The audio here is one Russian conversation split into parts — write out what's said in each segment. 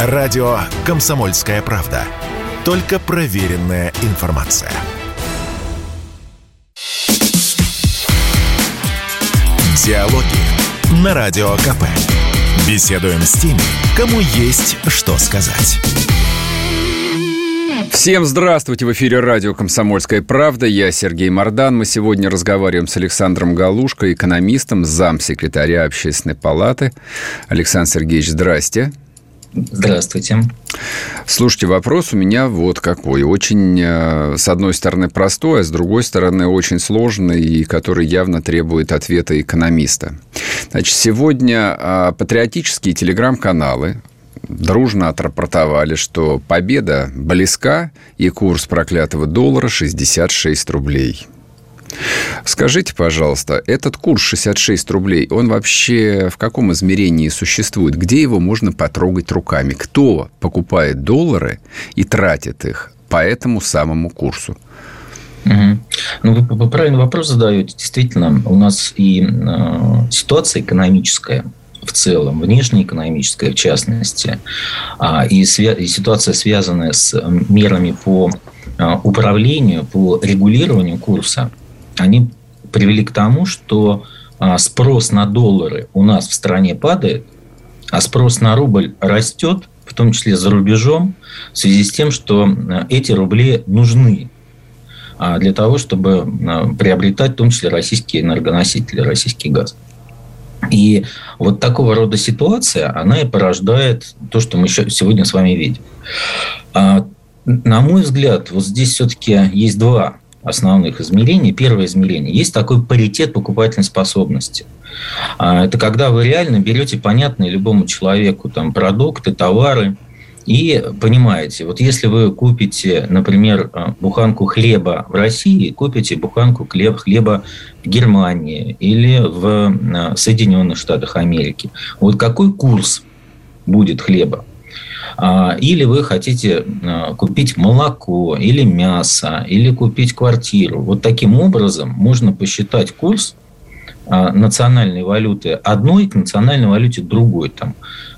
Радио «Комсомольская правда». Только проверенная информация. Диалоги на Радио КП. Беседуем с теми, кому есть что сказать. Всем здравствуйте! В эфире радио «Комсомольская правда». Я Сергей Мордан. Мы сегодня разговариваем с Александром Галушко, экономистом, замсекретаря Общественной палаты. Александр Сергеевич, здрасте. Здравствуйте. Слушайте, вопрос у меня вот какой. Очень, э, с одной стороны, простой, а с другой стороны, очень сложный, и который явно требует ответа экономиста. Значит, сегодня а, патриотические телеграм-каналы дружно отрапортовали, что победа близка, и курс проклятого доллара 66 рублей – Скажите, пожалуйста, этот курс 66 рублей, он вообще в каком измерении существует? Где его можно потрогать руками? Кто покупает доллары и тратит их по этому самому курсу? Угу. Ну, вы, вы правильный вопрос задаете. Действительно, у нас и э, ситуация экономическая в целом, внешнеэкономическая в частности, а, и, свя- и ситуация, связанная с мерами по э, управлению, по регулированию курса, они привели к тому, что а, спрос на доллары у нас в стране падает, а спрос на рубль растет, в том числе за рубежом, в связи с тем, что а, эти рубли нужны а, для того, чтобы приобретать в том числе российские энергоносители, российский газ. И вот такого рода ситуация, она и порождает то, что мы сегодня с вами видим. На мой взгляд, вот здесь все-таки есть два основных измерений. Первое измерение. Есть такой паритет покупательной способности. А, это когда вы реально берете понятные любому человеку там, продукты, товары, и понимаете, вот если вы купите, например, а, буханку хлеба в России, купите буханку хлеб, хлеба в Германии или в а, Соединенных Штатах Америки, вот какой курс будет хлеба? А, или вы хотите а, купить молоко, или мясо, или купить квартиру. Вот таким образом можно посчитать курс а, национальной валюты одной к национальной валюте другой. Там,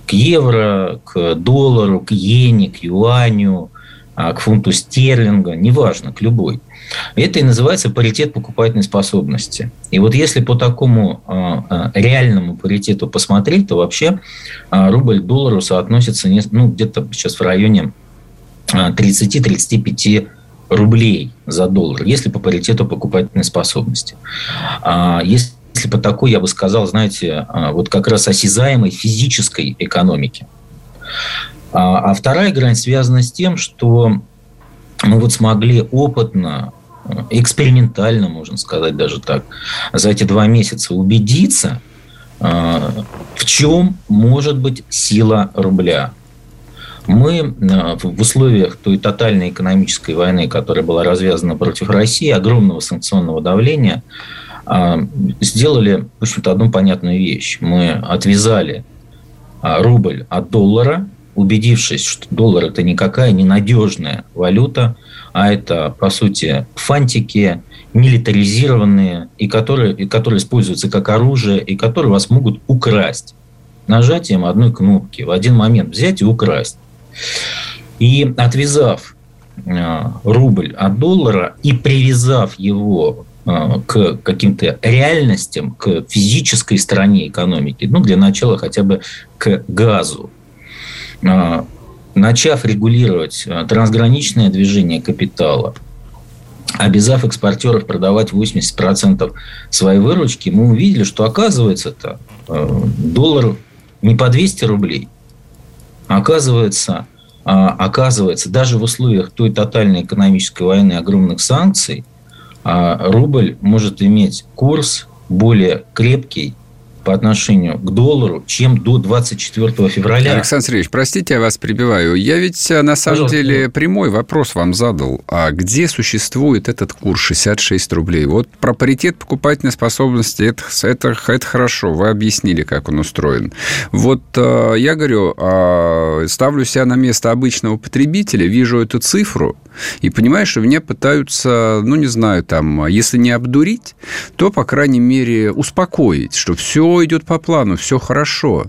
к евро, к доллару, к иене, к юаню, к фунту стерлинга, неважно, к любой. Это и называется паритет покупательной способности. И вот если по такому э, реальному паритету посмотреть, то вообще рубль к доллару соотносится ну, где-то сейчас в районе 30-35 рублей за доллар, если по паритету покупательной способности. А если по такой, я бы сказал, знаете, вот как раз осязаемой физической экономики. А вторая грань связана с тем, что мы вот смогли опытно экспериментально, можно сказать даже так, за эти два месяца убедиться, э, в чем может быть сила рубля. Мы э, в условиях той тотальной экономической войны, которая была развязана против России, огромного санкционного давления, э, сделали, в общем-то, одну понятную вещь. Мы отвязали рубль от доллара, убедившись, что доллар – это никакая ненадежная валюта – а это, по сути, фантики, милитаризированные, и которые, и которые используются как оружие, и которые вас могут украсть нажатием одной кнопки в один момент взять и украсть. И отвязав э, рубль от доллара и привязав его э, к каким-то реальностям, к физической стороне экономики, ну, для начала хотя бы к газу, начав регулировать э, трансграничное движение капитала, обязав экспортеров продавать 80% своей выручки, мы увидели, что оказывается-то э, доллар не по 200 рублей, оказывается, а, оказывается, даже в условиях той тотальной экономической войны огромных санкций, а, рубль может иметь курс более крепкий, по отношению к доллару, чем до 24 февраля. Александр Сергеевич, простите, я вас прибиваю. Я ведь э, на самом Пожалуйста. деле прямой вопрос вам задал. А где существует этот курс 66 рублей? Вот про паритет покупательной способности это, это, это хорошо. Вы объяснили, как он устроен. Вот э, я говорю, э, ставлю себя на место обычного потребителя, вижу эту цифру и понимаю, что меня пытаются, ну, не знаю, там, если не обдурить, то, по крайней мере, успокоить, что все идет по плану, все хорошо.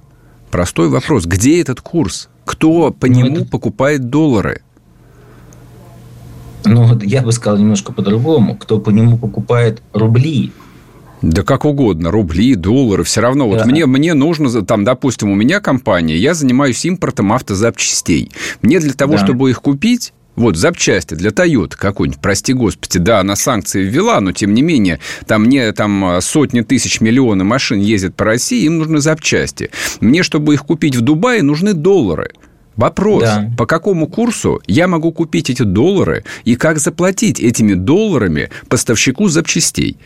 Простой вопрос. Где этот курс? Кто по ну, нему это... покупает доллары? Ну, я бы сказал немножко по-другому. Кто по нему покупает рубли? Да как угодно, рубли, доллары, все равно. Вот мне, мне нужно, там, допустим, у меня компания, я занимаюсь импортом автозапчастей. Мне для того, да. чтобы их купить, вот запчасти для Toyota какой-нибудь, прости господи, да, она санкции ввела, но тем не менее, там мне там сотни тысяч, миллионы машин ездят по России, им нужны запчасти. Мне, чтобы их купить в Дубае, нужны доллары. Вопрос, да. по какому курсу я могу купить эти доллары и как заплатить этими долларами поставщику запчастей?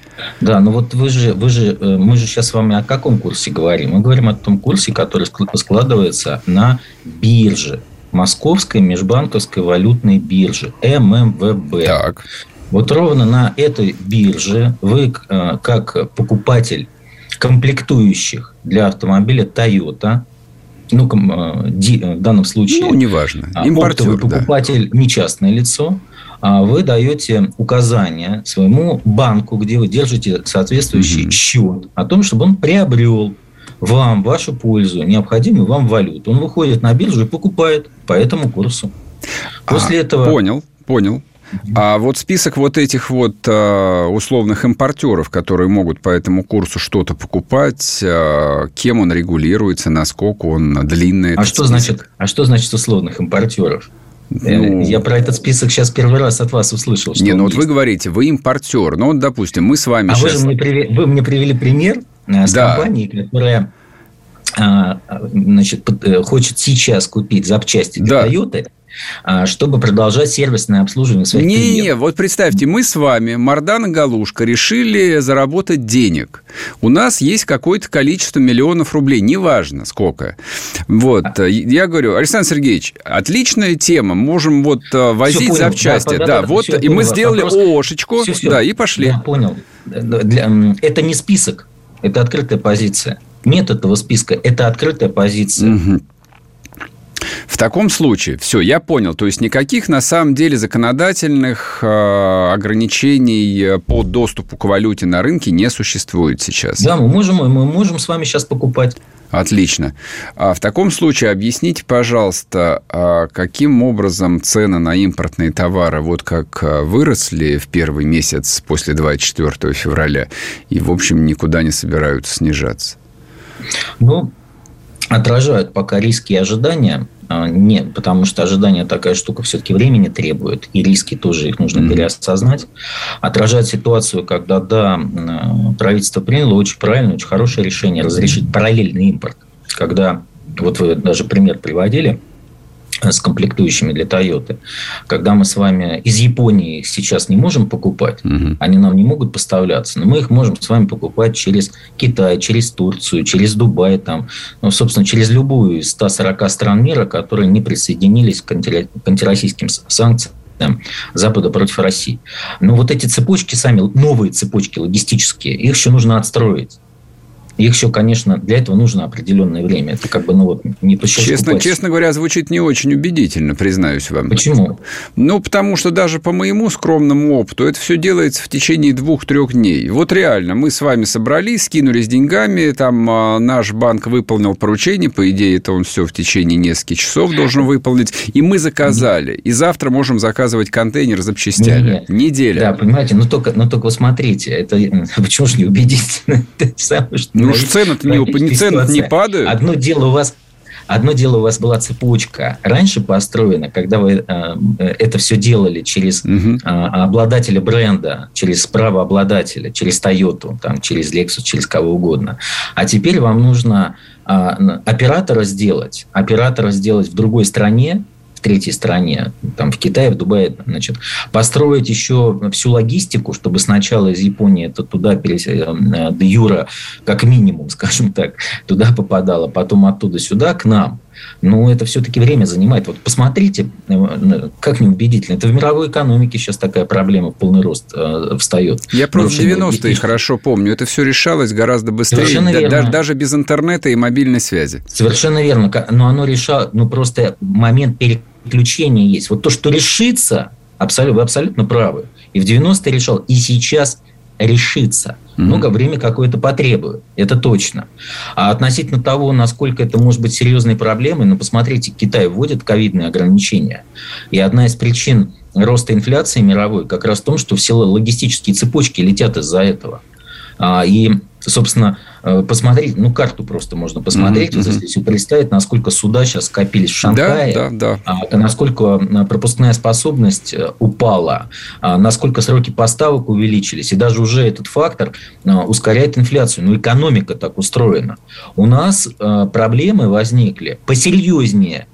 Да, ну вот вы же, вы же, э, мы же сейчас с вами о каком курсе говорим? Мы говорим о том курсе, который складывается на бирже, Московской межбанковской валютной бирже, ММВБ. Так. Вот ровно на этой бирже вы, э, как покупатель комплектующих для автомобиля Toyota, ну, э, в данном случае... Ну, неважно. А, Импортер, покупатель да. не частное лицо, а вы даете указания своему банку, где вы держите соответствующий угу. счет, о том, чтобы он приобрел вам, вашу пользу, необходимую вам валюту. Он выходит на биржу и покупает по этому курсу. После а, этого... Понял, понял. А вот список вот этих вот э, условных импортеров, которые могут по этому курсу что-то покупать, э, кем он регулируется, насколько он длинный. А что список? значит? А что значит условных импортеров? Э, ну, я про этот список сейчас первый раз от вас услышал. Не, ну вот есть. вы говорите, вы импортер. Ну, вот, допустим, мы с вами а сейчас... вы, же мне привели, вы мне привели пример с да. компанией, которая значит, хочет сейчас купить запчасти для да. Toyota а, чтобы продолжать сервисное обслуживание своих не, клиентов. Не, вот представьте, мы с вами, Мардан и Галушка, решили заработать денег. У нас есть какое-то количество миллионов рублей, неважно сколько. Вот, а. я говорю, Александр Сергеевич, отличная тема, можем вот э, возить понял, запчасти. Да, да, да, вот, и мы сделали ООшечку, все, все. да, и пошли. Я понял. Это не список, это открытая позиция. Нет этого списка, это открытая позиция. Угу. В таком случае, все, я понял. То есть никаких на самом деле законодательных э, ограничений по доступу к валюте на рынке не существует сейчас. Да, мы можем, мы можем с вами сейчас покупать. Отлично. А в таком случае объясните, пожалуйста, а каким образом цены на импортные товары вот как а, выросли в первый месяц после 24 февраля и, в общем, никуда не собираются снижаться? Ну, отражают пока риски и ожидания. А, нет, потому что ожидание такая штука все-таки времени требует, и риски тоже их нужно mm-hmm. переосознать. Отражает ситуацию, когда, да, правительство приняло очень правильное, очень хорошее решение разрешить параллельный импорт. Когда, вот вы даже пример приводили – с комплектующими для Toyota. Когда мы с вами из Японии их сейчас не можем покупать, угу. они нам не могут поставляться, но мы их можем с вами покупать через Китай, через Турцию, через Дубай, там, ну, собственно, через любую из 140 стран мира, которые не присоединились к, анти, к антироссийским санкциям Запада против России. Но вот эти цепочки сами, новые цепочки логистические, их еще нужно отстроить. Их еще, конечно, для этого нужно определенное время. Это как бы, ну вот, не по честно, честно говоря, звучит не очень убедительно, признаюсь вам. Почему? Ну, потому что даже по моему скромному опыту это все делается в течение двух-трех дней. Вот реально, мы с вами собрались, скинулись деньгами, там а, наш банк выполнил поручение, по идее, это он все в течение нескольких часов должен выполнить, и мы заказали. И завтра можем заказывать контейнер с запчастями. Нет. Неделя. Да, понимаете, но только, но только смотрите, это почему же не убедительно? Ну уж цены-то не, цены не падают. Одно дело у вас Одно дело у вас была цепочка раньше построена, когда вы э, это все делали через угу. э, обладателя бренда, через правообладателя, через Toyota, там, через Lexus, через кого угодно. А теперь вам нужно э, оператора сделать, оператора сделать в другой стране, третьей стране, там в Китае, в Дубае, значит, построить еще всю логистику, чтобы сначала из Японии это туда, э, до Юра, как минимум, скажем так, туда попадало, потом оттуда сюда, к нам. Ну, это все-таки время занимает. Вот посмотрите, э, как неубедительно. Это в мировой экономике сейчас такая проблема в полный рост э, встает. Я просто 90-е хорошо помню. Это все решалось гораздо быстрее. Да, даже, даже без интернета и мобильной связи. Совершенно верно. Но оно решало, ну, просто момент переключения приключения есть. Вот то, что решится, абсолютно, вы абсолютно правы. И в 90-е решал, и сейчас решится. Много времени какое-то потребует, это точно. А относительно того, насколько это может быть серьезной проблемой, ну, посмотрите, Китай вводит ковидные ограничения. И одна из причин роста инфляции мировой как раз в том, что все логистические цепочки летят из-за этого. А, и, собственно, э, посмотреть, ну, карту просто можно посмотреть, mm-hmm. вот, если все представить, насколько суда сейчас скопились в Шанхае, да, да, да. Насколько э, пропускная способность э, упала, а, насколько сроки поставок увеличились, и даже уже этот фактор ускоряет инфляцию. Ну, экономика так устроена. У нас проблемы возникли посерьезнее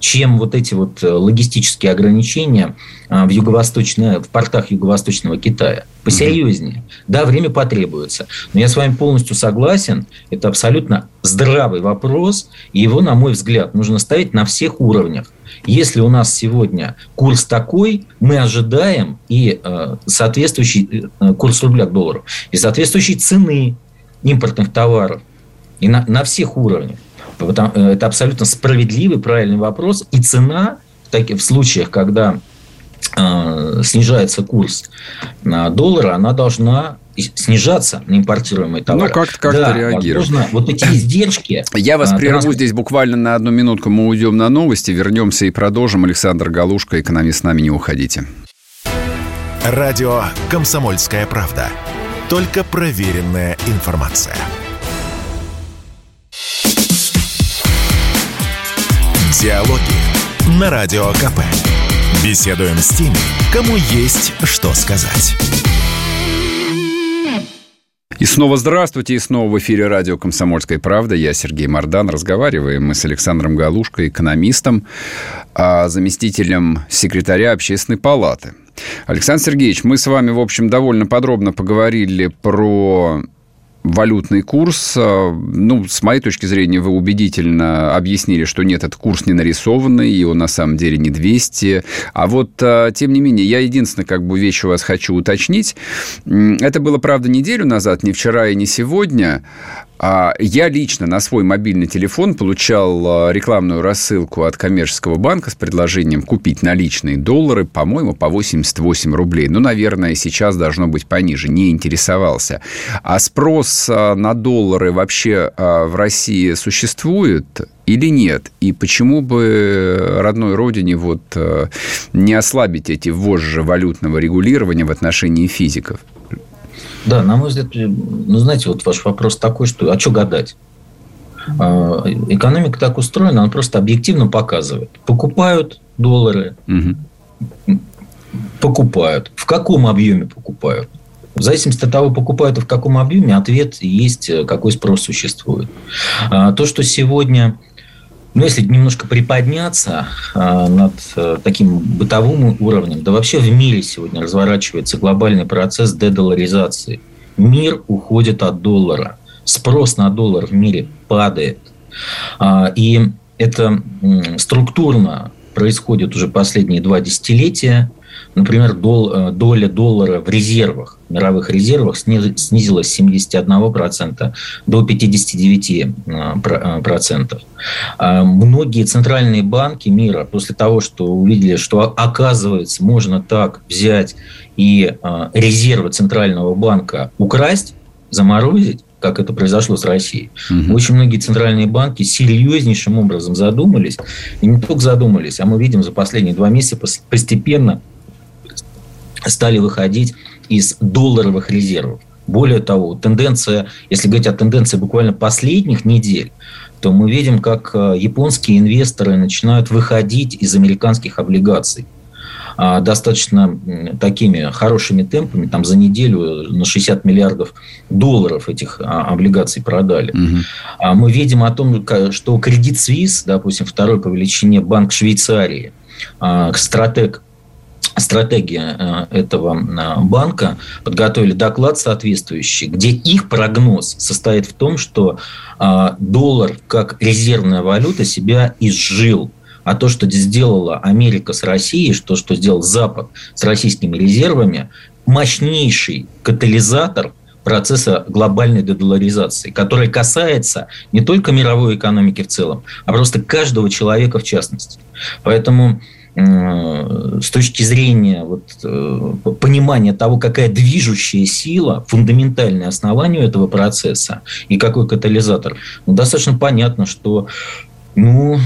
чем вот эти вот э, логистические ограничения а, в, юго-восточной, в портах Юго-Восточного Китая. Посерьезнее. Да, время потребуется. Но я с вами полностью согласен. Это абсолютно здравый вопрос. И его, на мой взгляд, нужно ставить на всех уровнях. Если у нас сегодня курс такой, мы ожидаем и э, соответствующий э, курс рубля к доллару, и соответствующей цены импортных товаров. И на, на всех уровнях. Э, это абсолютно справедливый, правильный вопрос. И цена в, таких, в случаях, когда э, снижается курс на доллара, она должна снижаться на импортируемые товары. Ну, как-то как да, реагировать. Возможно, вот эти издержки... Я вас а, прерву транспорт... здесь буквально на одну минутку. Мы уйдем на новости, вернемся и продолжим. Александр Галушка, экономист, с нами не уходите. Радио «Комсомольская правда». Только проверенная информация. Диалоги на Радио КП. Беседуем с теми, кому есть что сказать. И снова здравствуйте, и снова в эфире радио «Комсомольская правда». Я Сергей Мордан. Разговариваем мы с Александром Галушко, экономистом, а заместителем секретаря Общественной палаты. Александр Сергеевич, мы с вами, в общем, довольно подробно поговорили про валютный курс. Э, ну, с моей точки зрения, вы убедительно объяснили, что нет, этот курс не нарисованный, и он на самом деле не 200. А вот, э, тем не менее, я единственное, как бы, вещь у вас хочу уточнить. Это было, правда, неделю назад, не вчера и не сегодня. А я лично на свой мобильный телефон получал а, рекламную рассылку от коммерческого банка с предложением купить наличные доллары, по-моему, по 88 рублей. Ну, наверное, сейчас должно быть пониже. Не интересовался. А спрос а, на доллары вообще в России существует? или нет? И почему бы родной родине вот не ослабить эти вожжи валютного регулирования в отношении физиков? Да, на мой взгляд, ну, знаете, вот ваш вопрос такой, что а что гадать? А, экономика так устроена, она просто объективно показывает. Покупают доллары, угу. покупают. В каком объеме покупают? В зависимости от того, покупают и в каком объеме, ответ есть, какой спрос существует. А, то, что сегодня но если немножко приподняться а, над а, таким бытовым уровнем, да вообще в мире сегодня разворачивается глобальный процесс дедоларизации. Мир уходит от доллара. Спрос на доллар в мире падает. А, и это структурно происходит уже последние два десятилетия. Например, дол, э, доля доллара в резервах, мировых резервах снизилась с 71% до 59%. А многие центральные банки мира после того, что увидели, что оказывается можно так взять и э, резервы центрального банка украсть, заморозить, как это произошло с Россией. Угу. Очень многие центральные банки серьезнейшим образом задумались. И не только задумались, а мы видим за последние два месяца постепенно стали выходить из долларовых резервов. Более того, тенденция, если говорить о тенденции буквально последних недель, то мы видим, как э, японские инвесторы начинают выходить из американских облигаций а, достаточно такими хорошими темпами, там за неделю на 60 миллиардов долларов этих а, облигаций продали. Угу. Мы видим о том, что Credit Suisse, допустим, второй по величине банк Швейцарии, стратег стратегия э, этого э, банка подготовили доклад соответствующий, где их прогноз состоит в том, что э, доллар как резервная валюта себя изжил. А то, что сделала Америка с Россией, что, что сделал Запад с российскими резервами, мощнейший катализатор процесса глобальной дедоларизации, который касается не только мировой экономики в целом, а просто каждого человека в частности. Поэтому с точки зрения вот, э, понимания того, какая движущая сила, фундаментальное основание этого процесса и какой катализатор, ну, достаточно понятно, что ну,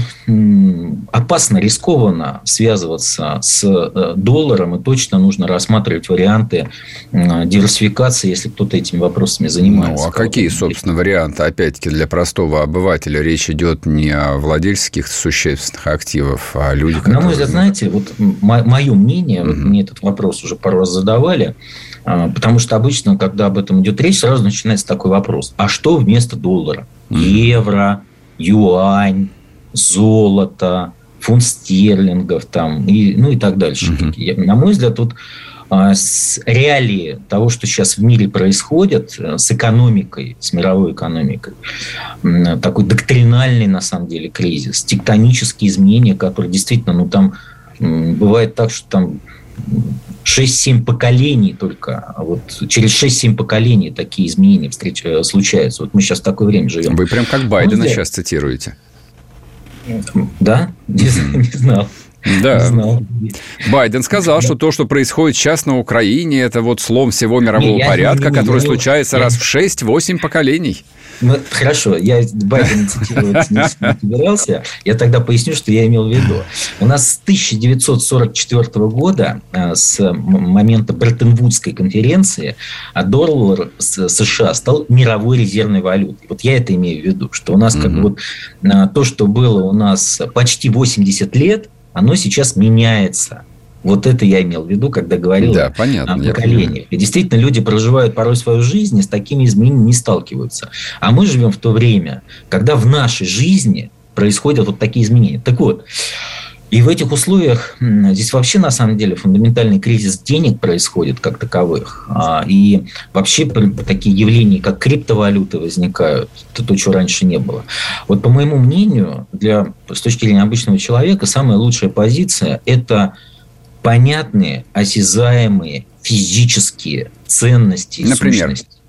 опасно, рискованно связываться с э, долларом, и точно нужно рассматривать варианты диверсификации, если кто-то этими вопросами занимается. Ну, а какие, собственно, варианты? Опять-таки, для простого обывателя речь идет не о владельческих существенных активов, а о людях, На мой взгляд, знаете, вот мое мнение, угу. мне этот вопрос уже пару раз задавали, а, потому что обычно, когда об этом идет речь, сразу начинается такой вопрос. А что вместо доллара? Евро, юань, золото, фунт стерлингов там, и, ну и так дальше. Угу. Я, на мой взгляд, тут а, с реалии того, что сейчас в мире происходит, э, с экономикой, с мировой экономикой, такой доктринальный, на самом деле, кризис, тектонические изменения, которые действительно, ну там бывает так, что там 6-7 поколений только. А вот через 6-7 поколений такие изменения встреч... Э, случаются. Вот мы сейчас в такое время живем. Вы прям как Байдена ну, сейчас цитируете. Да? Не, не знал. Да. Знал. Байден сказал, да. что то, что происходит сейчас на Украине, это вот слом всего мирового не, порядка, не, который не, случается я... раз в 6-8 поколений. Ну, хорошо, я Байдена цитировать не, собирался. Я тогда поясню, что я имел в виду. У нас с 1944 года, э, с момента Бреттон-Вудской конференции, а доллар США стал мировой резервной валютой. Вот я это имею в виду, что у нас mm-hmm. как бы вот э, то, что было у нас почти 80 лет, оно сейчас меняется. Вот это я имел в виду, когда говорил да, понятно, о поколениях. И действительно, люди проживают порой свою жизнь и с такими изменениями не сталкиваются. А мы живем в то время, когда в нашей жизни происходят вот такие изменения. Так вот, и в этих условиях здесь вообще на самом деле фундаментальный кризис денег происходит как таковых. А, и вообще такие явления, как криптовалюты возникают, это то, чего раньше не было. Вот по моему мнению, для, с точки зрения обычного человека, самая лучшая позиция – это понятные, осязаемые физические ценности и Например? сущности.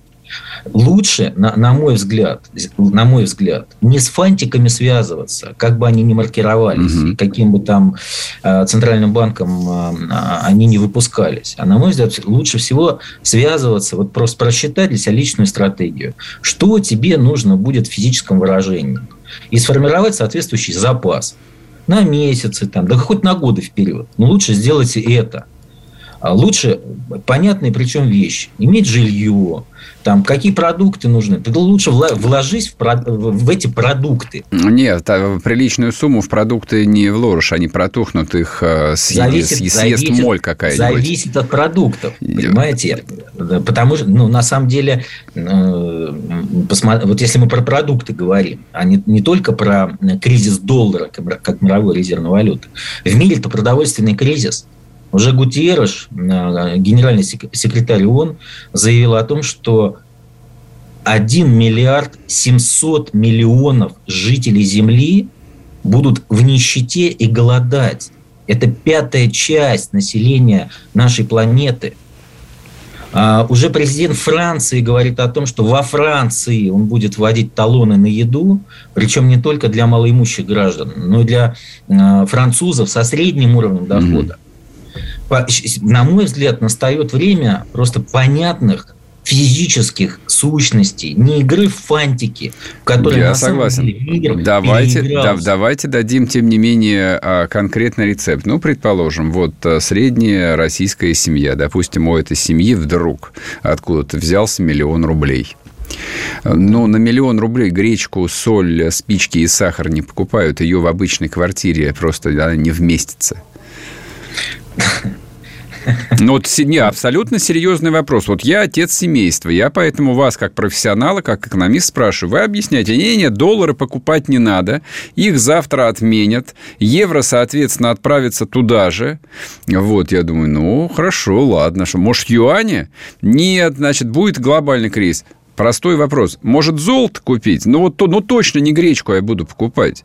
Лучше, на, на мой взгляд, на мой взгляд, не с фантиками связываться, как бы они ни маркировались, угу. и каким бы там э, центральным банком э, они не выпускались. А на мой взгляд, лучше всего связываться, вот просто просчитать для себя личную стратегию. Что тебе нужно будет в физическом выражении? И сформировать соответствующий запас на месяцы, там, да хоть на годы вперед. Но лучше сделайте это. А лучше понятные причем вещи. Иметь жилье, там, какие продукты нужны. Ты лучше вложись в, в эти продукты. Нет, а приличную сумму в продукты не вложишь, они протухнут, их э, съест, зависит, съест зависит, моль какая-нибудь. Зависит от продуктов, понимаете? Потому что, ну, на самом деле, э, посмотри, вот если мы про продукты говорим, а не, не только про кризис доллара, как, как мировой резервной валюты. В мире это продовольственный кризис – уже Гутиерреш, э, генеральный секретарь ООН, заявил о том, что 1 миллиард 700 миллионов жителей Земли будут в нищете и голодать. Это пятая часть населения нашей планеты. А уже президент Франции говорит о том, что во Франции он будет вводить талоны на еду, причем не только для малоимущих граждан, но и для э, французов со средним уровнем дохода. Mm-hmm на мой взгляд, настает время просто понятных физических сущностей, не игры в фантики, в которые Я на согласен. деле мир давайте, да, давайте дадим, тем не менее, а, конкретный рецепт. Ну, предположим, вот а, средняя российская семья, допустим, у этой семьи вдруг откуда-то взялся миллион рублей. Но на миллион рублей гречку, соль, спички и сахар не покупают. Ее в обычной квартире просто она не вместится. Ну, вот не, абсолютно серьезный вопрос. Вот я отец семейства, я поэтому вас, как профессионала, как экономист, спрашиваю. Вы объясняете, не-не, доллары покупать не надо, их завтра отменят, евро, соответственно, отправится туда же. Вот, я думаю, ну, хорошо, ладно, что, может, юаня? Нет, значит, будет глобальный кризис. Простой вопрос. Может, золото купить? Ну, вот, ну, точно не гречку я буду покупать.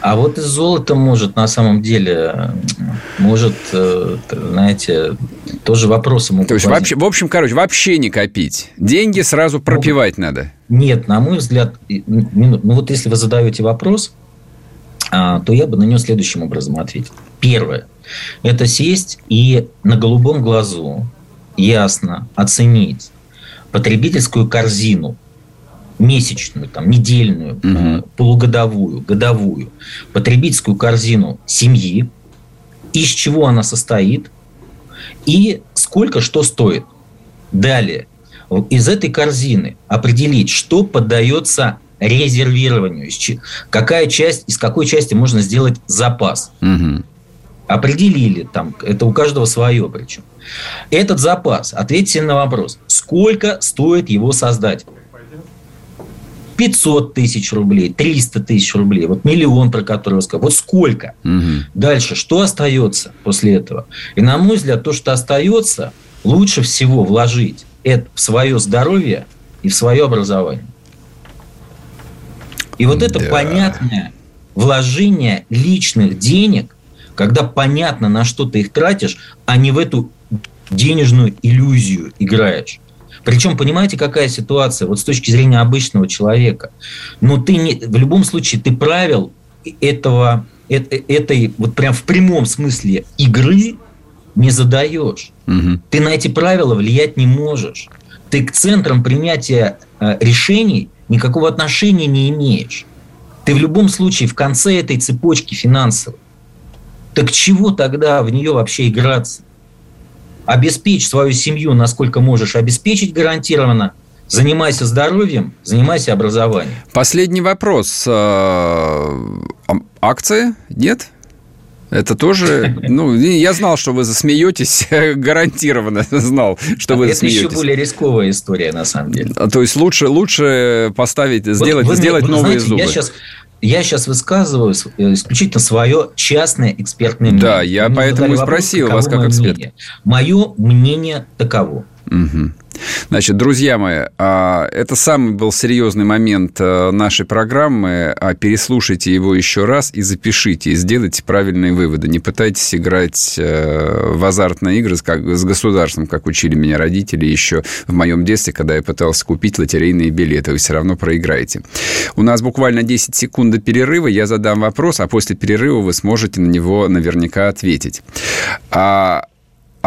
А вот из золота может на самом деле, может, э, знаете, тоже вопросы могут То есть, вообще, в общем, короче, вообще не копить. Деньги сразу пропивать ну, надо. Нет, на мой взгляд, ну вот если вы задаете вопрос, а, то я бы на нее следующим образом ответил. Первое. Это сесть и на голубом глазу ясно оценить потребительскую корзину месячную, там, недельную, угу. полугодовую, годовую, потребительскую корзину семьи, из чего она состоит и сколько что стоит. Далее, из этой корзины определить, что поддается резервированию, какая часть, из какой части можно сделать запас. Угу. Определили, там, это у каждого свое причем. Этот запас, ответьте на вопрос, сколько стоит его создать? 500 тысяч рублей, 300 тысяч рублей, вот миллион, про который я сказал. Вот сколько? Угу. Дальше, что остается после этого? И на мой взгляд, то, что остается, лучше всего вложить это в свое здоровье и в свое образование. И вот это да. понятное вложение личных денег, когда понятно, на что ты их тратишь, а не в эту денежную иллюзию играешь. Причем, понимаете, какая ситуация, вот с точки зрения обычного человека. Но ты не, в любом случае, ты правил этого, этой, вот прям в прямом смысле игры не задаешь. Угу. Ты на эти правила влиять не можешь. Ты к центрам принятия э, решений никакого отношения не имеешь. Ты в любом случае в конце этой цепочки финансовой. Так чего тогда в нее вообще играться? Обеспечь свою семью, насколько можешь обеспечить гарантированно, Занимайся здоровьем, занимайся образованием. Последний вопрос. А, акции? Нет? Это тоже, ну, я знал, что вы засмеетесь, гарантированно знал, что вы Это засмеетесь. Это еще более рисковая история, на самом деле. А, то есть лучше, лучше поставить, сделать, вот вы, сделать вы, новые знаете, зубы. Я сейчас, я сейчас высказываю э, исключительно свое частное экспертное мнение. Да, я Мне поэтому и спросил вас как эксперт. Мое мнение таково. Угу. Значит, друзья мои, а, это самый был серьезный момент э, нашей программы. А, переслушайте его еще раз и запишите, и сделайте правильные выводы. Не пытайтесь играть э, в азартные игры с государством, как учили меня родители еще в моем детстве, когда я пытался купить лотерейные билеты. Вы все равно проиграете. У нас буквально 10 секунд до перерыва. Я задам вопрос, а после перерыва вы сможете на него наверняка ответить. А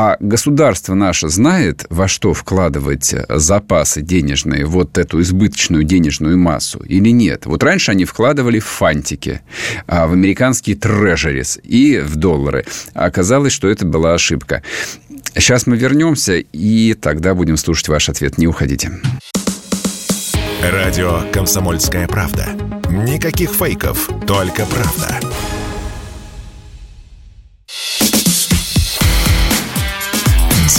а государство наше знает, во что вкладывать запасы денежные, вот эту избыточную денежную массу, или нет? Вот раньше они вкладывали в фантики, а, в американские трежерис и в доллары. А оказалось, что это была ошибка. Сейчас мы вернемся, и тогда будем слушать ваш ответ. Не уходите. Радио «Комсомольская правда». Никаких фейков, только правда.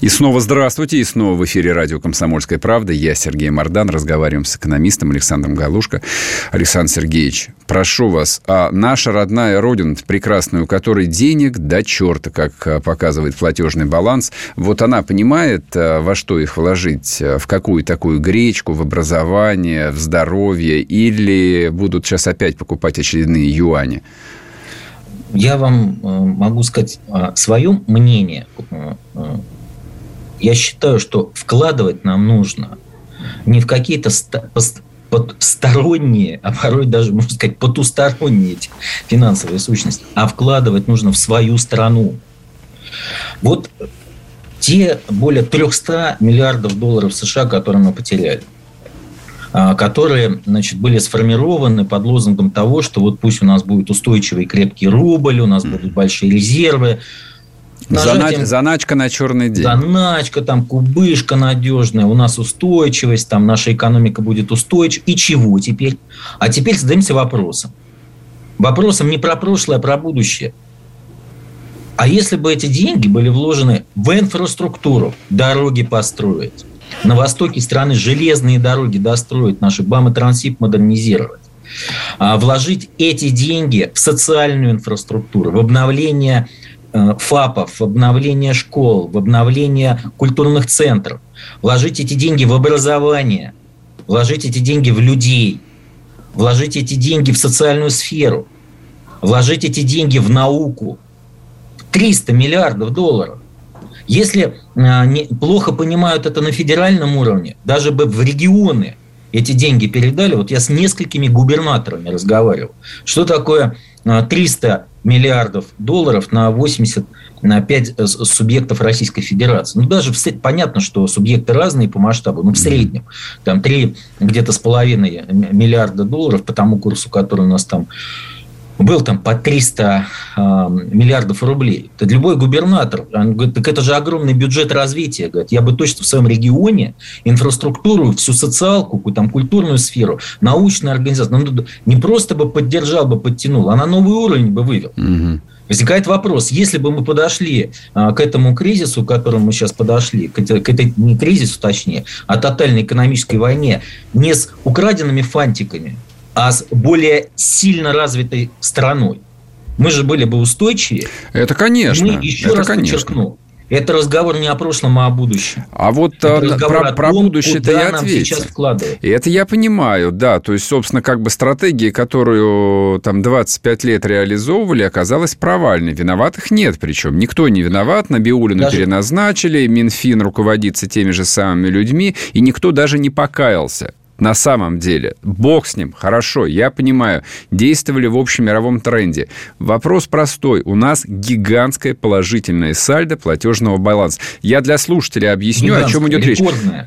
И снова здравствуйте, и снова в эфире радио «Комсомольская правда». Я Сергей Мордан, разговариваем с экономистом Александром Галушко. Александр Сергеевич, прошу вас, а наша родная родина, прекрасная, у которой денег до черта, как а, показывает платежный баланс, вот она понимает, а, во что их вложить, а, в какую такую гречку, в образование, в здоровье, или будут сейчас опять покупать очередные юани? Я вам э, могу сказать свое мнение э, я считаю, что вкладывать нам нужно не в какие-то сторонние, а порой даже, можно сказать, потусторонние эти финансовые сущности, а вкладывать нужно в свою страну. Вот те более 300 миллиардов долларов США, которые мы потеряли, а, которые значит, были сформированы под лозунгом того, что вот пусть у нас будет устойчивый крепкий рубль, у нас будут большие резервы, Занач, заначка на черный день. Заначка, там кубышка надежная, у нас устойчивость, там наша экономика будет устойчива. И чего теперь? А теперь задаемся вопросом. Вопросом не про прошлое, а про будущее. А если бы эти деньги были вложены в инфраструктуру, дороги построить, на востоке страны железные дороги достроить, наши БАМ и Трансип модернизировать, а вложить эти деньги в социальную инфраструктуру, в обновление ФАПов, в обновление школ, в обновление культурных центров. Вложить эти деньги в образование, вложить эти деньги в людей, вложить эти деньги в социальную сферу, вложить эти деньги в науку. 300 миллиардов долларов. Если не, плохо понимают это на федеральном уровне, даже бы в регионы эти деньги передали, вот я с несколькими губернаторами разговаривал, что такое 300 а, миллиардов долларов на 80 на 5 э, субъектов Российской Федерации. Ну, даже в, понятно, что субъекты разные по масштабу, но в среднем. Там 3 где-то с половиной миллиарда долларов по тому курсу, который у нас там был там по 300 э, миллиардов рублей. Это любой губернатор, он говорит, так это же огромный бюджет развития. Говорит, я бы точно в своем регионе инфраструктуру, всю социалку, там, культурную сферу, научную организацию, ну, не просто бы поддержал, бы подтянул, а на новый уровень бы вывел. Угу. Возникает вопрос, если бы мы подошли а, к этому кризису, к которому мы сейчас подошли, к, к этой, не кризису точнее, а тотальной экономической войне, не с украденными фантиками, а с более сильно развитой страной, мы же были бы устойчивее. Это конечно. мы еще это раз конечно. подчеркну, это разговор не о прошлом, а о будущем. А вот это про, про том, будущее ты я ответил. И это я понимаю, да. То есть, собственно, как бы стратегия, которую там 25 лет реализовывали, оказалась провальной. Виноватых нет причем. Никто не виноват. Набиулину даже... переназначили, Минфин руководится теми же самыми людьми, и никто даже не покаялся на самом деле. Бог с ним, хорошо, я понимаю, действовали в общем мировом тренде. Вопрос простой. У нас гигантское положительное сальдо платежного баланса. Я для слушателя объясню, о чем идет речь.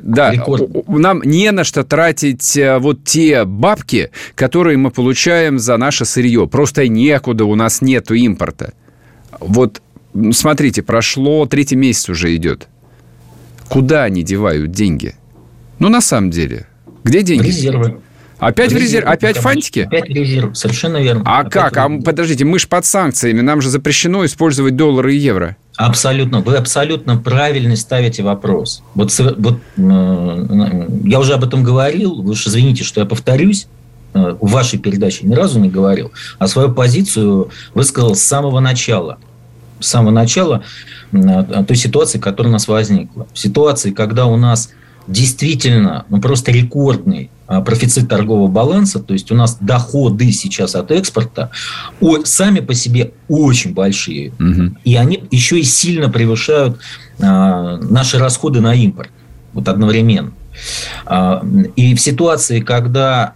Да, рекордное. нам не на что тратить э, вот те бабки, которые мы получаем за наше сырье. Просто некуда, у нас нету импорта. Вот смотрите, прошло третий месяц уже идет. Куда они девают деньги? Ну, на самом деле, где деньги? Резервы. Опять в резерв? Опять фантики? Опять резерв, совершенно верно. А Опять как? А подождите, мы же под санкциями, нам же запрещено использовать доллары и евро. Абсолютно. Вы абсолютно правильно ставите вопрос. Вот, вот э, я уже об этом говорил, вы уж извините, что я повторюсь, э, в вашей передаче ни разу не говорил, а свою позицию высказал с самого начала. С самого начала э, той ситуации, которая у нас возникла. В ситуации, когда у нас действительно ну, просто рекордный а, профицит торгового баланса, то есть у нас доходы сейчас от экспорта о, сами по себе очень большие, угу. и они еще и сильно превышают а, наши расходы на импорт вот одновременно. А, и в ситуации, когда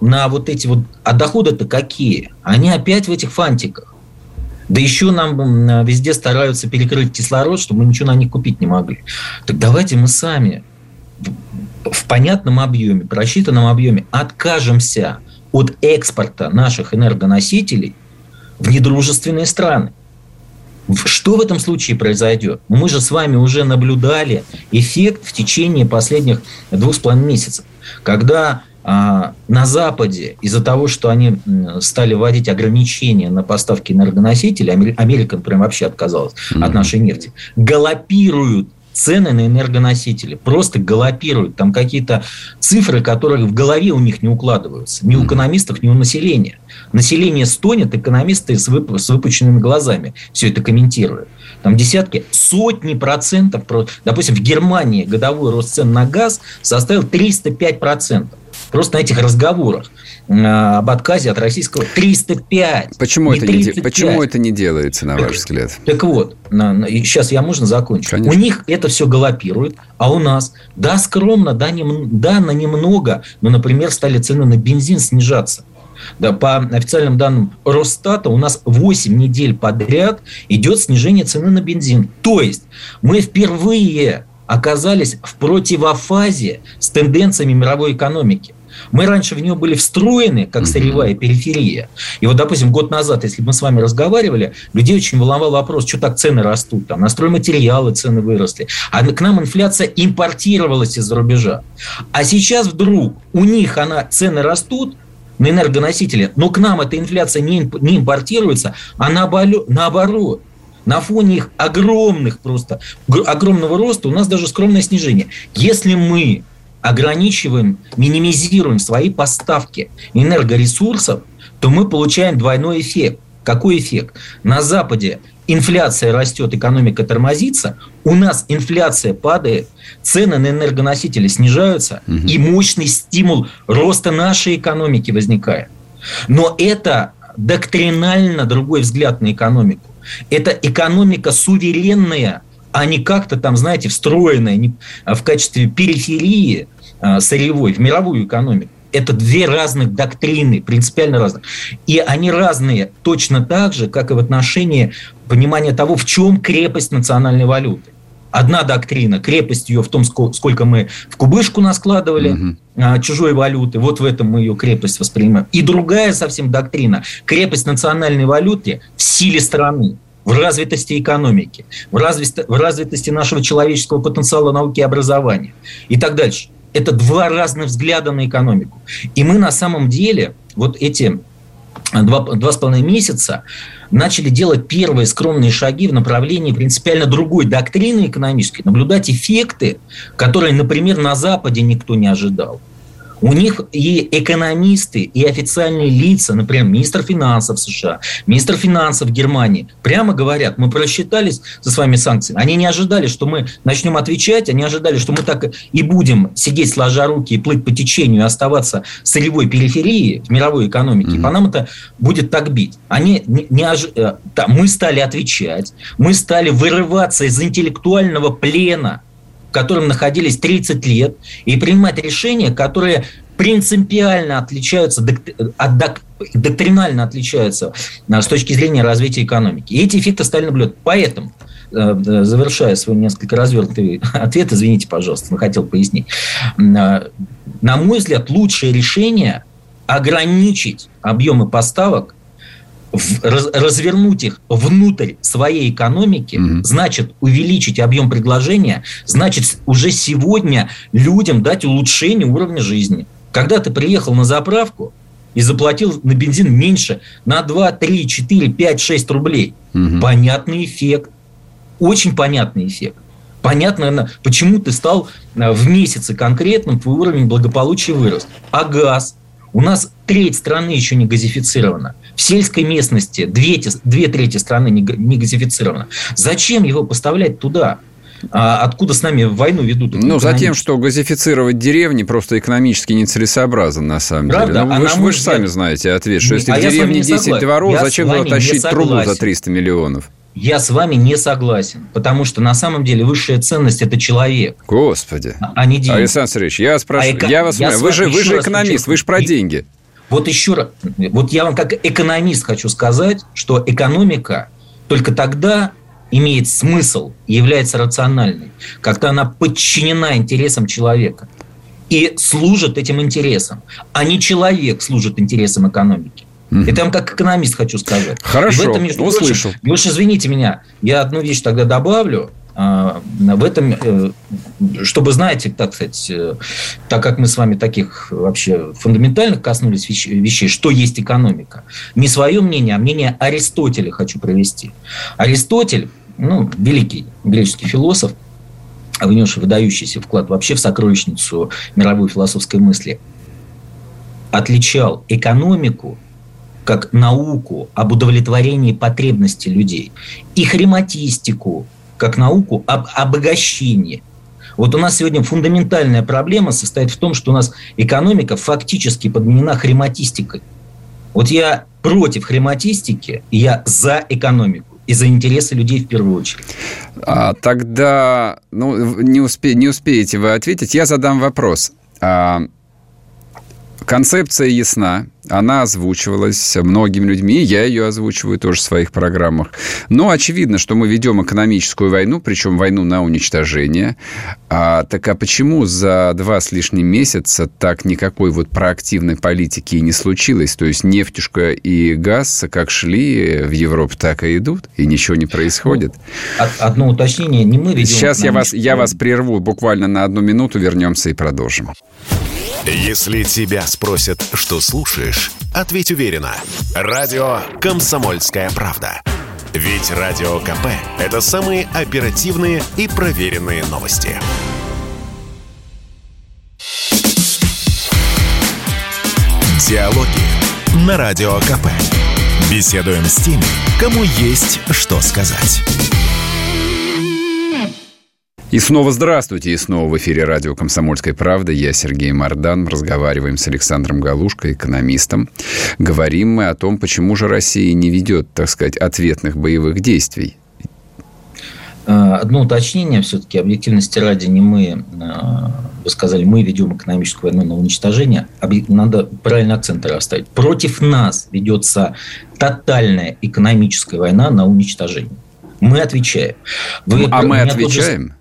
на вот эти вот, а доходы-то какие? Они опять в этих фантиках. Да еще нам везде стараются перекрыть кислород, чтобы мы ничего на них купить не могли. Так давайте мы сами в понятном объеме, просчитанном объеме откажемся от экспорта наших энергоносителей в недружественные страны. Что в этом случае произойдет? Мы же с вами уже наблюдали эффект в течение последних двух с половиной месяцев, когда а, на Западе из-за того, что они стали вводить ограничения на поставки энергоносителей, Америка, например, вообще отказалась mm-hmm. от нашей нефти, галопируют цены на энергоносители просто галопируют. Там какие-то цифры, которые в голове у них не укладываются. Ни у экономистов, ни у населения. Население стонет, экономисты с, вып- с выпущенными глазами все это комментируют. Там десятки, сотни процентов. Допустим, в Германии годовой рост цен на газ составил 305 процентов. Просто на этих разговорах об отказе от российского 305. Почему, это, не, почему это не делается, на ваш взгляд? Так вот, сейчас я можно закончу. Конечно. У них это все галопирует, а у нас, да, скромно, да, нем, да, на немного, но, например, стали цены на бензин снижаться. Да, по официальным данным Росстата у нас 8 недель подряд идет снижение цены на бензин. То есть мы впервые оказались в противофазе с тенденциями мировой экономики. Мы раньше в нее были встроены, как сырьевая периферия. И вот, допустим, год назад, если мы с вами разговаривали, людей очень волновал вопрос, что так цены растут, там, на стройматериалы цены выросли. А к нам инфляция импортировалась из-за рубежа. А сейчас вдруг у них она, цены растут, на энергоносители, но к нам эта инфляция не, не импортируется, а наоборот. На фоне их огромных просто, огромного роста у нас даже скромное снижение. Если мы ограничиваем, минимизируем свои поставки энергоресурсов, то мы получаем двойной эффект. Какой эффект? На Западе инфляция растет, экономика тормозится, у нас инфляция падает, цены на энергоносители снижаются, угу. и мощный стимул роста нашей экономики возникает. Но это доктринально другой взгляд на экономику. Это экономика суверенная а не как-то там, знаете, встроенное в качестве периферии а, сырьевой в мировую экономику. Это две разных доктрины, принципиально разных. И они разные точно так же, как и в отношении понимания того, в чем крепость национальной валюты. Одна доктрина, крепость ее в том, сколько мы в кубышку наскладывали угу. чужой валюты, вот в этом мы ее крепость воспринимаем. И другая совсем доктрина, крепость национальной валюты в силе страны в развитости экономики, в развитости, в развитости нашего человеческого потенциала науки и образования и так дальше. Это два разных взгляда на экономику. И мы на самом деле вот эти два, два с половиной месяца начали делать первые скромные шаги в направлении принципиально другой доктрины экономической, наблюдать эффекты, которые, например, на Западе никто не ожидал. У них и экономисты, и официальные лица, например, министр финансов США, министр финансов Германии, прямо говорят, мы просчитались со своими санкциями. Они не ожидали, что мы начнем отвечать, они ожидали, что мы так и будем сидеть сложа руки и плыть по течению и оставаться сырьевой периферии в мировой экономике. Mm-hmm. И по нам это будет так бить. Они не, не ож... Э, да, мы стали отвечать, мы стали вырываться из интеллектуального плена котором находились 30 лет, и принимать решения, которые принципиально отличаются, от доктринально отличаются а, с точки зрения развития экономики. И эти эффекты стали наблюдать. Поэтому э, завершая свой несколько развернутый ответ, извините, пожалуйста, но хотел пояснить. А, на мой взгляд, лучшее решение ограничить объемы поставок развернуть их внутрь своей экономики, угу. значит увеличить объем предложения, значит уже сегодня людям дать улучшение уровня жизни. Когда ты приехал на заправку и заплатил на бензин меньше на 2, 3, 4, 5, 6 рублей, угу. понятный эффект, очень понятный эффект. Понятно, почему ты стал э, в месяце конкретным, твой уровень благополучия вырос. А газ? У нас треть страны еще не газифицирована. В сельской местности две, две трети страны не, газифицировано. Зачем его поставлять туда? А откуда с нами войну ведут? Ну, за тем, что газифицировать деревни просто экономически нецелесообразно, на самом Правда? деле. Ну, а вы, вы же сами знаете ответ, что если а в деревне 10 дворов, зачем туда тащить трубу за 300 миллионов? Я с вами не согласен, потому что на самом деле высшая ценность это человек. Господи. А не деньги. Александр Сергеевич, я спрашиваю, а я вас я вы же, вы же экономист, вы же про деньги. Вот еще раз, вот я вам как экономист хочу сказать, что экономика только тогда имеет смысл и является рациональной, когда она подчинена интересам человека и служит этим интересам, а не человек служит интересам экономики. Угу. Это я вам как экономист хочу сказать. Хорошо, и в этом, между услышал. Прочим, вы уж извините меня, я одну вещь тогда добавлю. А, в этом, э, чтобы, знаете, так сказать, э, так как мы с вами таких вообще фундаментальных коснулись вещей, что есть экономика, не свое мнение, а мнение Аристотеля хочу привести. Аристотель, ну, великий греческий философ, внесший выдающийся вклад вообще в сокровищницу мировой философской мысли, отличал экономику как науку об удовлетворении потребностей людей и хрематистику как науку об обогащении. Вот у нас сегодня фундаментальная проблема состоит в том, что у нас экономика фактически подменена хрематистикой. Вот я против хрематистики, я за экономику и за интересы людей в первую очередь. А, тогда ну, не, успе, не успеете вы ответить. Я задам вопрос. А, концепция ясна, она озвучивалась многими людьми, я ее озвучиваю тоже в своих программах. Но очевидно, что мы ведем экономическую войну, причем войну на уничтожение. А, так а почему за два с лишним месяца так никакой вот проактивной политики и не случилось? То есть нефтюшка и газ как шли в Европу, так и идут, и ничего не происходит. Ну, одно уточнение, не мы ведем... Сейчас я вас, я вас прерву буквально на одну минуту, вернемся и продолжим. Если тебя спросят, что слушаешь, ответь уверенно. Радио «Комсомольская правда». Ведь Радио КП – это самые оперативные и проверенные новости. Диалоги на Радио КП. Беседуем с теми, кому есть что сказать. И снова здравствуйте, и снова в эфире радио «Комсомольская правда». Я Сергей Мордан. Разговариваем с Александром Галушко, экономистом. Говорим мы о том, почему же Россия не ведет, так сказать, ответных боевых действий. Э, одно уточнение все-таки, объективности ради, не мы, э, вы сказали, мы ведем экономическую войну на уничтожение. Надо правильно акценты расставить. Против нас ведется тотальная экономическая война на уничтожение. Мы отвечаем. Вы, а мы отвечаем? Же,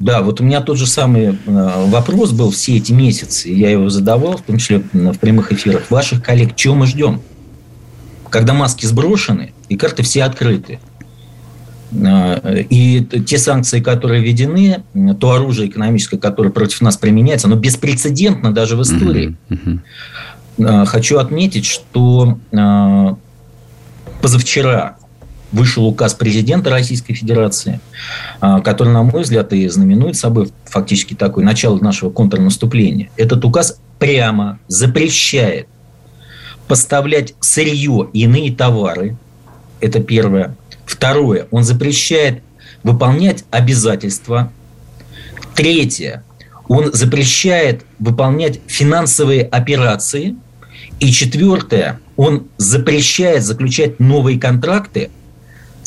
да, вот у меня тот же самый э, вопрос был все эти месяцы. Я его задавал, в том числе в прямых эфирах. Ваших коллег, чего мы ждем? Когда маски сброшены и карты все открыты. Э, и те санкции, которые введены, то оружие экономическое, которое против нас применяется, оно беспрецедентно даже в истории. Uh-huh. Хочу отметить, что э, позавчера вышел указ президента Российской Федерации, который, на мой взгляд, и знаменует собой фактически такое начало нашего контрнаступления. Этот указ прямо запрещает поставлять сырье и иные товары. Это первое. Второе, он запрещает выполнять обязательства. Третье, он запрещает выполнять финансовые операции. И четвертое, он запрещает заключать новые контракты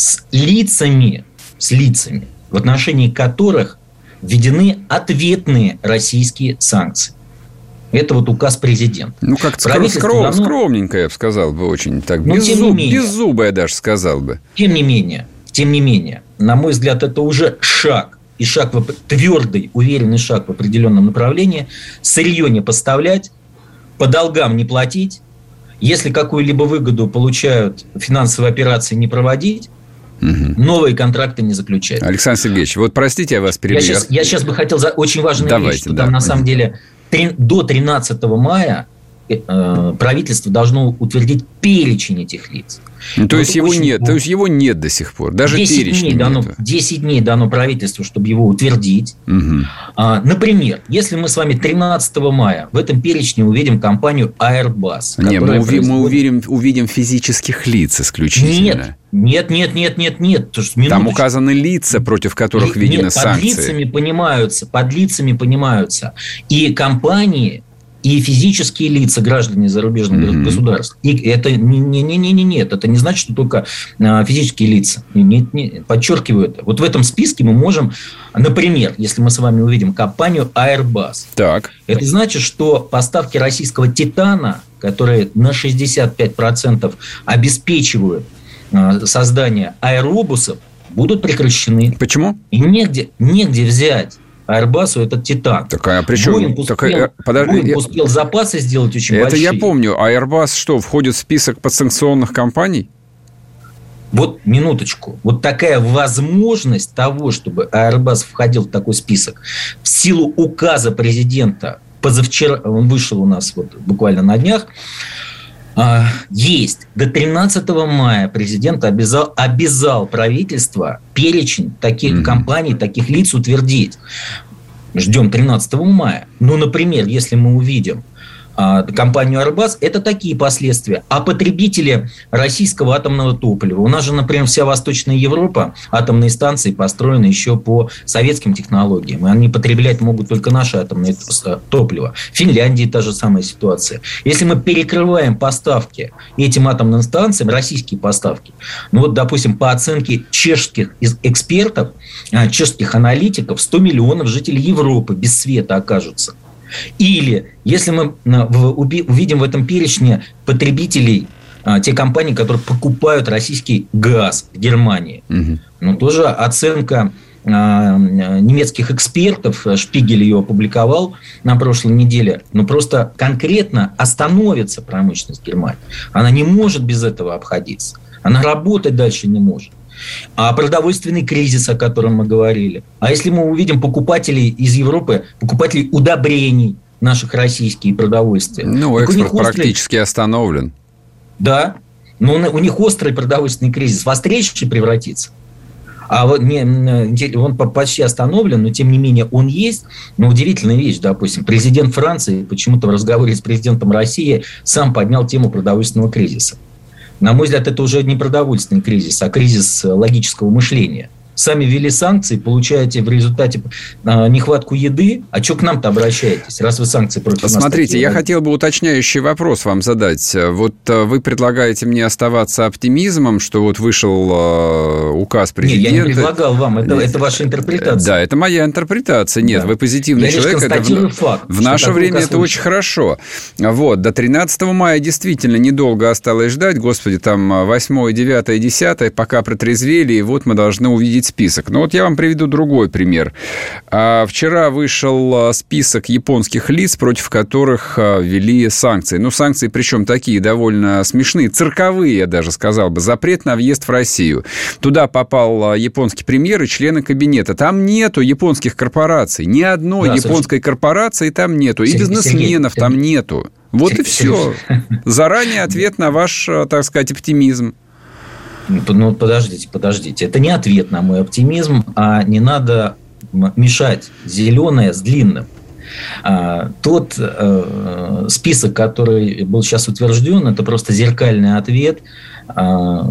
с лицами, с лицами, в отношении которых введены ответные российские санкции. Это вот указ президента. Ну, как-то скром, давно... скромненько, я бы сказал бы, очень так. Без, зуб, менее, без зуба я даже сказал бы. Тем не менее, тем не менее, на мой взгляд, это уже шаг. И шаг, в, твердый, уверенный шаг в определенном направлении. Сырье не поставлять, по долгам не платить. Если какую-либо выгоду получают финансовые операции не проводить, Угу. Новые контракты не заключать. Alександр Сергеевич, вот простите, я вас перебью. Я сейчас, я сейчас бы хотел за очень важную Давайте, вещь, что да. там на самом деле до 13 мая правительство должно утвердить перечень этих лиц. Ну, то, есть его нет, то есть его нет до сих пор, даже 10 перечня дней дано, 10 дней дано правительству, чтобы его утвердить. Угу. А, например, если мы с вами 13 мая в этом перечне увидим компанию Airbus. Не, мы, производит... мы увидим, увидим физических лиц исключительно. Нет, нет, нет, нет, нет, нет. Там указаны лица, против которых введены нет, санкции. Под лицами понимаются, под лицами понимаются. И компании, и физические лица, граждане зарубежных mm-hmm. государств. И это не, не, не, не, нет, это не значит, что только а, физические лица. Не, не, подчеркиваю это. Вот в этом списке мы можем, например, если мы с вами увидим компанию Airbus, так. это значит, что поставки российского титана, которые на 65% обеспечивают а, создание аэробусов, будут прекращены. Почему? И негде, негде взять Airbus этот Титан. Так, а причем... Боинг успел, так, э, подожди, Боинг успел запасы сделать очень это большие. Это я помню. А Airbus что, входит в список подсанкционных компаний? Вот минуточку. Вот такая возможность того, чтобы Airbus входил в такой список, в силу указа президента, позавчера, он вышел у нас вот буквально на днях, а, есть. До 13 мая президент обязал, обязал правительство перечень таких mm-hmm. компаний, таких лиц утвердить. Ждем 13 мая. Ну, например, если мы увидим а, компанию Airbus, это такие последствия. А потребители российского атомного топлива. У нас же, например, вся Восточная Европа, атомные станции построены еще по советским технологиям. И они потреблять могут только наше атомное топливо. В Финляндии та же самая ситуация. Если мы перекрываем поставки этим атомным станциям, российские поставки, ну вот, допустим, по оценке чешских экспертов, а, чешских аналитиков, 100 миллионов жителей Европы без света окажутся. Или если мы увидим в этом перечне потребителей а, те компании, которые покупают российский газ в Германии. Угу. Ну, тоже оценка а, немецких экспертов, Шпигель ее опубликовал на прошлой неделе, но просто конкретно остановится промышленность Германии. Она не может без этого обходиться. Она работать дальше не может а продовольственный кризис, о котором мы говорили. А если мы увидим покупателей из Европы, покупателей удобрений наших российских продовольствия. Ну, экспорт острый... практически остановлен. Да, но у них острый продовольственный кризис в острейший превратится. А вот не, он почти остановлен, но тем не менее он есть. Но удивительная вещь, допустим, президент Франции почему-то в разговоре с президентом России сам поднял тему продовольственного кризиса. На мой взгляд, это уже не продовольственный кризис, а кризис логического мышления. Сами ввели санкции, получаете в результате э, нехватку еды, а что к нам-то обращаетесь, раз вы санкции против Смотрите, нас Смотрите, я хотел бы уточняющий вопрос вам задать. Вот э, вы предлагаете мне оставаться оптимизмом, что вот вышел э, указ президента. Нет, я не предлагал вам, это, это ваша интерпретация. Да, это моя интерпретация. Нет, да. вы позитивный я человек. Это в, факт, в наше время это вышел. очень хорошо. Вот, до 13 мая действительно недолго осталось ждать. Господи, там 8, 9, 10, пока протрезвели, и вот мы должны увидеть список. Но вот я вам приведу другой пример. А, вчера вышел а, список японских лиц, против которых а, ввели санкции. Ну, санкции причем такие довольно смешные, цирковые, я даже сказал бы. Запрет на въезд в Россию. Туда попал японский премьер и члены кабинета. Там нету японских корпораций. Ни одной да, японской совершенно. корпорации там нету. И бизнесменов Сергей, там нету. Вот Сергей, и все. Заранее ответ на ваш, так сказать, оптимизм. Ну, подождите, подождите. Это не ответ на мой оптимизм, а не надо мешать зеленое с длинным. А, тот э, список, который был сейчас утвержден, это просто зеркальный ответ, э,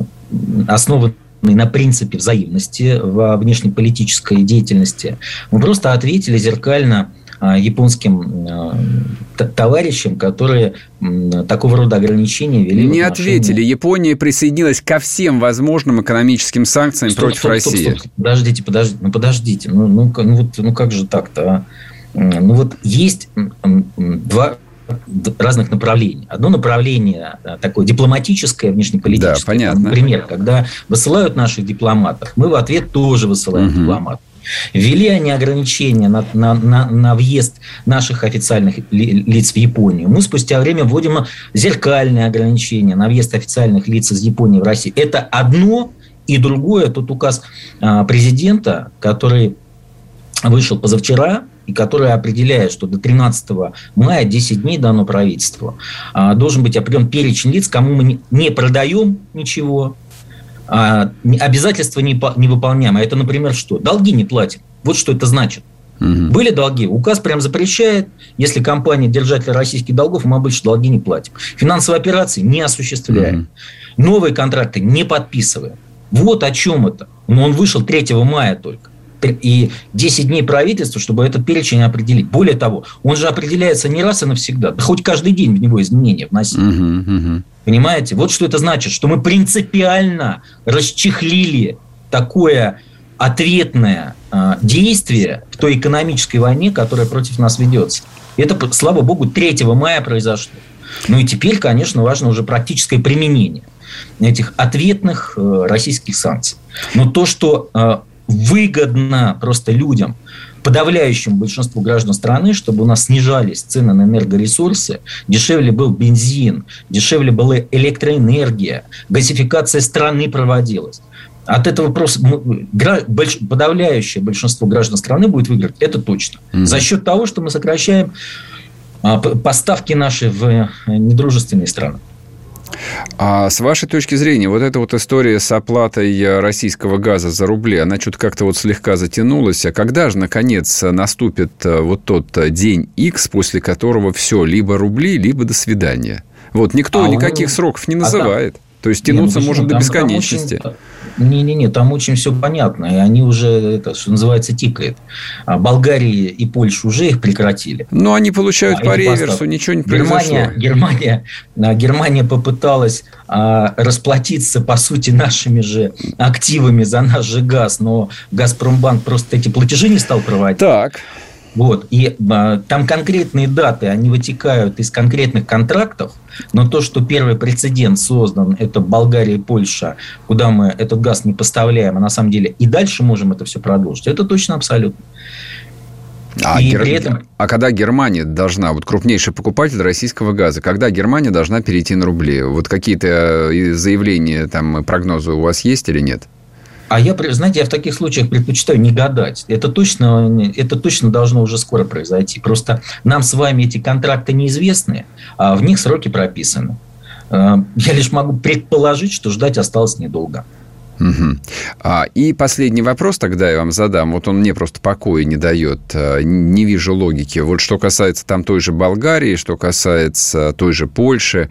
основанный на принципе взаимности во внешнеполитической деятельности. Мы просто ответили зеркально а, японским а, товарищам, которые такого рода ограничения вели. Не ответили. Япония присоединилась ко всем возможным экономическим санкциям стоп, против стоп, России. Стоп, стоп. Подождите, подождите, ну подождите, ну, ну, ну, вот, ну как же так-то? А? Ну вот есть два разных направлений. Одно направление такое дипломатическое, внешнеполитическое. Да, понятно. Например, когда высылают наших дипломатов, мы в ответ тоже высылаем угу. дипломатов. Ввели они ограничения на, на, на, на въезд наших официальных лиц в Японию. Мы спустя время вводим зеркальные ограничения на въезд официальных лиц из Японии в Россию. Это одно и другое. Тут указ а, президента, который вышел позавчера, и который определяет, что до 13 мая 10 дней дано правительству. А, должен быть определен перечень лиц, кому мы не продаем ничего, а, обязательства не, не выполняем. А это, например, что? Долги не платим. Вот что это значит. Угу. Были долги. Указ прям запрещает, если компания держатель российских долгов, мы обычно долги не платим. Финансовые операции не осуществляем. Угу. Новые контракты не подписываем. Вот о чем это. Но он вышел 3 мая только. И 10 дней правительства, чтобы этот перечень определить. Более того, он же определяется не раз и навсегда. Да хоть каждый день в него изменения вносить. Угу, угу. Понимаете? Вот что это значит, что мы принципиально расчехлили такое ответное э, действие в той экономической войне, которая против нас ведется. Это, слава богу, 3 мая произошло. Ну и теперь, конечно, важно уже практическое применение этих ответных э, российских санкций. Но то, что э, выгодно просто людям – подавляющему большинству граждан страны, чтобы у нас снижались цены на энергоресурсы, дешевле был бензин, дешевле была электроэнергия, газификация страны проводилась. От этого просто подавляющее большинство граждан страны будет выиграть, это точно. Mm-hmm. За счет того, что мы сокращаем а, поставки наши в э, недружественные страны. А с вашей точки зрения, вот эта вот история с оплатой э, российского газа за рубли, она что-то как-то вот слегка затянулась. А когда же, наконец, наступит э, вот тот э, день X, после которого все, либо рубли, либо до свидания? Вот никто а никаких он... сроков не называет. А там... То есть тянуться не, ну, может до бесконечности. Там не-не-не, там очень все понятно. И они уже, это, что называется, тикает. А Болгария и Польша уже их прекратили. Но они получают а по реверсу, поставки. ничего не произошло. Германия, Германия, Германия попыталась а, расплатиться, по сути, нашими же активами за наш же газ, но Газпромбанк просто эти платежи не стал проводить. Так. Вот. И а, там конкретные даты, они вытекают из конкретных контрактов, но то, что первый прецедент создан, это Болгария и Польша, куда мы этот газ не поставляем, а на самом деле и дальше можем это все продолжить, это точно абсолютно. А, и Гер... этом... а когда Германия должна, вот крупнейший покупатель российского газа, когда Германия должна перейти на рубли? Вот какие-то э, заявления, там, прогнозы у вас есть или нет? А я, знаете, я в таких случаях предпочитаю не гадать. Это точно, это точно должно уже скоро произойти. Просто нам с вами эти контракты неизвестны, а в них сроки прописаны. Э, я лишь могу предположить, что ждать осталось недолго. Угу. А, и последний вопрос тогда я вам задам. Вот он мне просто покоя не дает. А, не вижу логики. Вот что касается там той же Болгарии, что касается той же Польши.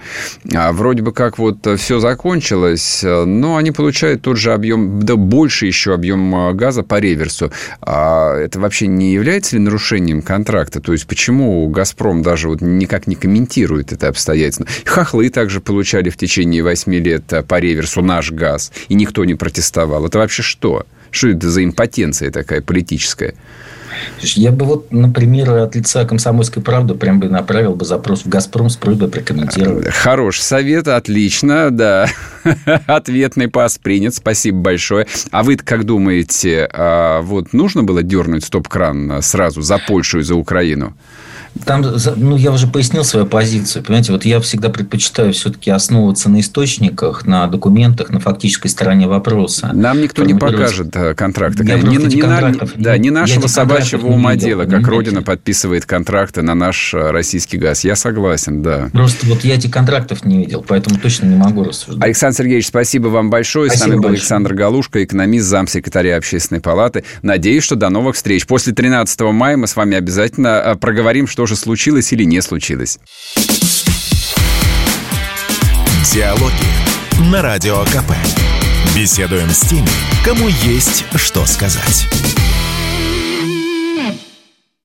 А, вроде бы как вот все закончилось, но они получают тот же объем, да больше еще объем а, газа по реверсу. А это вообще не является ли нарушением контракта? То есть почему «Газпром» даже вот никак не комментирует это обстоятельство? Хохлы также получали в течение 8 лет по реверсу наш газ, и никто не протестовал. Это вообще что? Что это за импотенция такая политическая? Я бы вот, например, от лица «Комсомольской правды» прям бы направил бы запрос в «Газпром» с просьбой прокомментировать. Хороший совет, отлично, да. Ответный пас принят, спасибо большое. А вы как думаете, а вот нужно было дернуть стоп-кран сразу за Польшу и за Украину? Там, ну, я уже пояснил свою позицию. Понимаете, вот я всегда предпочитаю все-таки основываться на источниках, на документах, на фактической стороне вопроса. Нам никто не покажет э, контракты. Я не, не, контрактов, да, не нашего собачьего ума дела, как Родина подписывает контракты на наш э, российский газ. Я согласен, да. Просто вот я этих контрактов не видел, поэтому точно не могу рассуждать. Александр Сергеевич, спасибо вам большое. Спасибо С нами был большое. Александр Галушка, экономист, замсекретаря Общественной палаты. Надеюсь, что до новых встреч. После 13 мая мы с вами обязательно э, проговорим, что же случилось или не случилось. Диалоги на Радио КП. Беседуем с теми, кому есть что сказать.